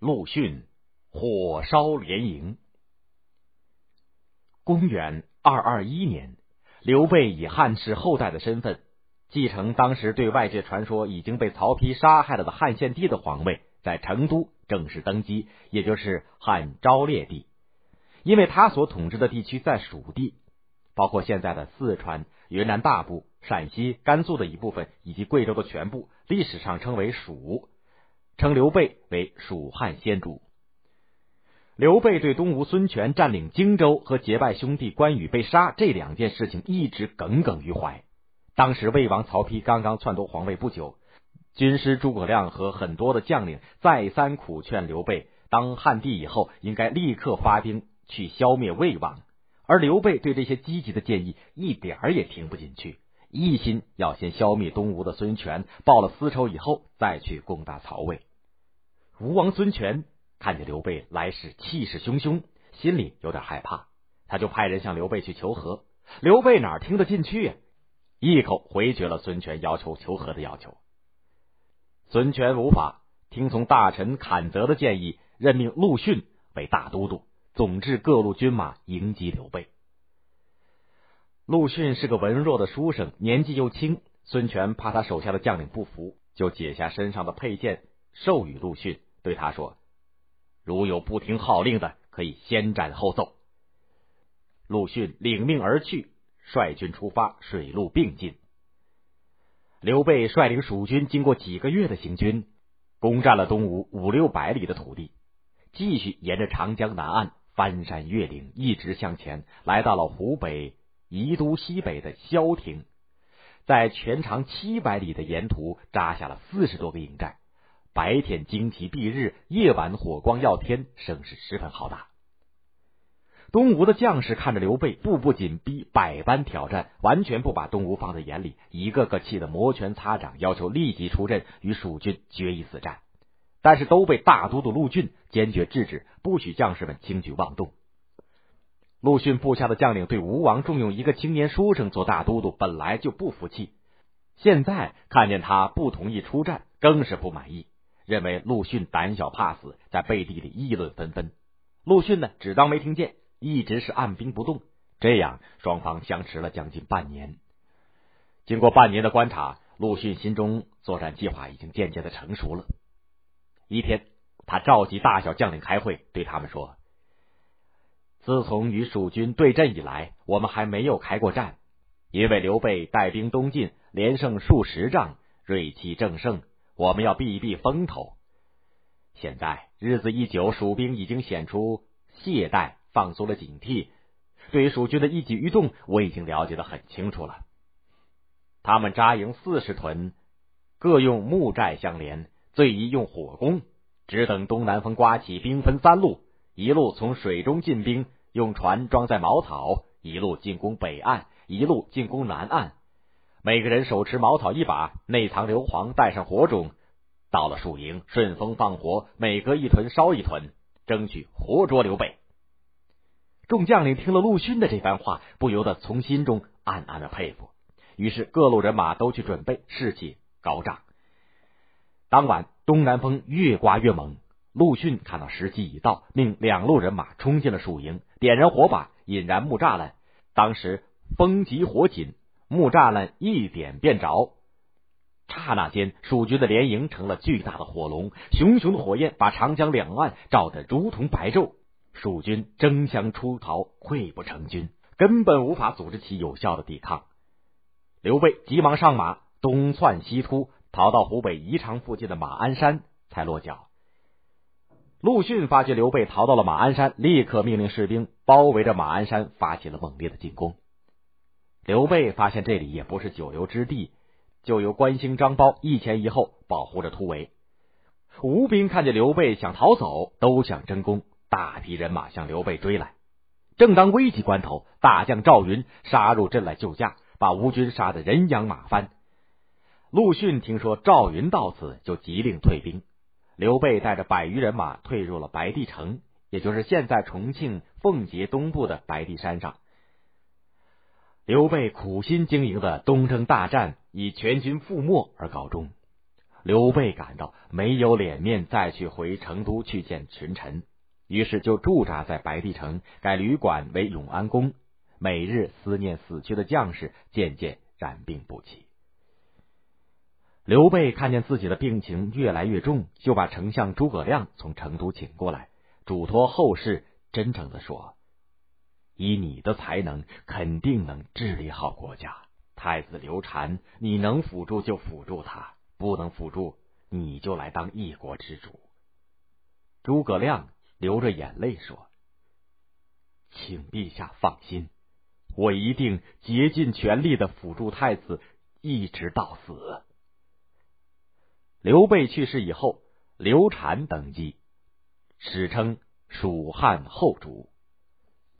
陆逊火烧连营。公元二二一年，刘备以汉室后代的身份，继承当时对外界传说已经被曹丕杀害了的汉献帝的皇位，在成都正式登基，也就是汉昭烈帝。因为他所统治的地区在蜀地，包括现在的四川、云南大部、陕西、甘肃的一部分，以及贵州的全部，历史上称为蜀。称刘备为蜀汉先主。刘备对东吴孙权占领荆州和结拜兄弟关羽被杀这两件事情一直耿耿于怀。当时魏王曹丕刚刚篡夺皇位不久，军师诸葛亮和很多的将领再三苦劝刘备，当汉帝以后应该立刻发兵去消灭魏王。而刘备对这些积极的建议一点儿也听不进去。一心要先消灭东吴的孙权，报了私仇以后再去攻打曹魏。吴王孙权看见刘备来势气势汹汹，心里有点害怕，他就派人向刘备去求和。刘备哪听得进去呀？一口回绝了孙权要求求和的要求。孙权无法听从大臣坎泽的建议，任命陆逊为大都督，总制各路军马迎击刘备。陆逊是个文弱的书生，年纪又轻，孙权怕他手下的将领不服，就解下身上的佩剑，授予陆逊。对他说：“如有不听号令的，可以先斩后奏。”陆逊领命而去，率军出发，水陆并进。刘备率领蜀军经过几个月的行军，攻占了东吴五六百里的土地，继续沿着长江南岸翻山越岭，一直向前，来到了湖北宜都西北的萧亭，在全长七百里的沿途扎下了四十多个营寨。白天旌旗蔽日，夜晚火光耀天，声势十分浩大。东吴的将士看着刘备步步紧逼，百般挑战，完全不把东吴放在眼里，一个个气得摩拳擦掌，要求立即出阵与蜀军决一死战。但是都被大都督陆逊坚决制止，不许将士们轻举妄动。陆逊部下的将领对吴王重用一个青年书生做大都督，本来就不服气，现在看见他不同意出战，更是不满意。认为陆逊胆小怕死，在背地里议论纷纷。陆逊呢，只当没听见，一直是按兵不动。这样，双方相持了将近半年。经过半年的观察，陆逊心中作战计划已经渐渐的成熟了。一天，他召集大小将领开会，对他们说：“自从与蜀军对阵以来，我们还没有开过战，因为刘备带兵东进，连胜数十仗，锐气正盛。”我们要避一避风头。现在日子一久，蜀兵已经显出懈怠，放松了警惕。对于蜀军的一举一动，我已经了解的很清楚了。他们扎营四十屯，各用木寨相连，最宜用火攻。只等东南风刮起，兵分三路：一路从水中进兵，用船装载茅草；一路进攻北岸，一路进攻南岸。每个人手持茅草一把，内藏硫磺，带上火种。到了树营，顺风放火，每隔一屯烧一屯，争取活捉刘备。众将领听了陆逊的这番话，不由得从心中暗暗的佩服。于是各路人马都去准备，士气高涨。当晚，东南风越刮越猛。陆逊看到时机已到，命两路人马冲进了树营，点燃火把，引燃木栅栏。当时风急火紧。木栅栏一点便着，刹那间，蜀军的连营成了巨大的火龙，熊熊的火焰把长江两岸照得如同白昼。蜀军争相出逃，溃不成军，根本无法组织起有效的抵抗。刘备急忙上马，东窜西突，逃到湖北宜昌附近的马鞍山才落脚。陆逊发觉刘备逃到了马鞍山，立刻命令士兵包围着马鞍山，发起了猛烈的进攻。刘备发现这里也不是久留之地，就由关兴、张苞一前一后保护着突围。吴兵看见刘备想逃走，都想争功，大批人马向刘备追来。正当危急关头，大将赵云杀入阵来救驾，把吴军杀得人仰马翻。陆逊听说赵云到此，就急令退兵。刘备带着百余人马退入了白帝城，也就是现在重庆奉节东部的白帝山上。刘备苦心经营的东征大战以全军覆没而告终。刘备感到没有脸面再去回成都去见群臣，于是就驻扎在白帝城，改旅馆为永安宫，每日思念死去的将士，渐渐染病不起。刘备看见自己的病情越来越重，就把丞相诸葛亮从成都请过来，嘱托后事，真诚的说：“以你的才能，肯定能治理好国家。太子刘禅，你能辅助就辅助他，不能辅助，你就来当一国之主。”诸葛亮流着眼泪说：“请陛下放心，我一定竭尽全力的辅助太子，一直到死。”刘备去世以后，刘禅登基，史称蜀汉后主。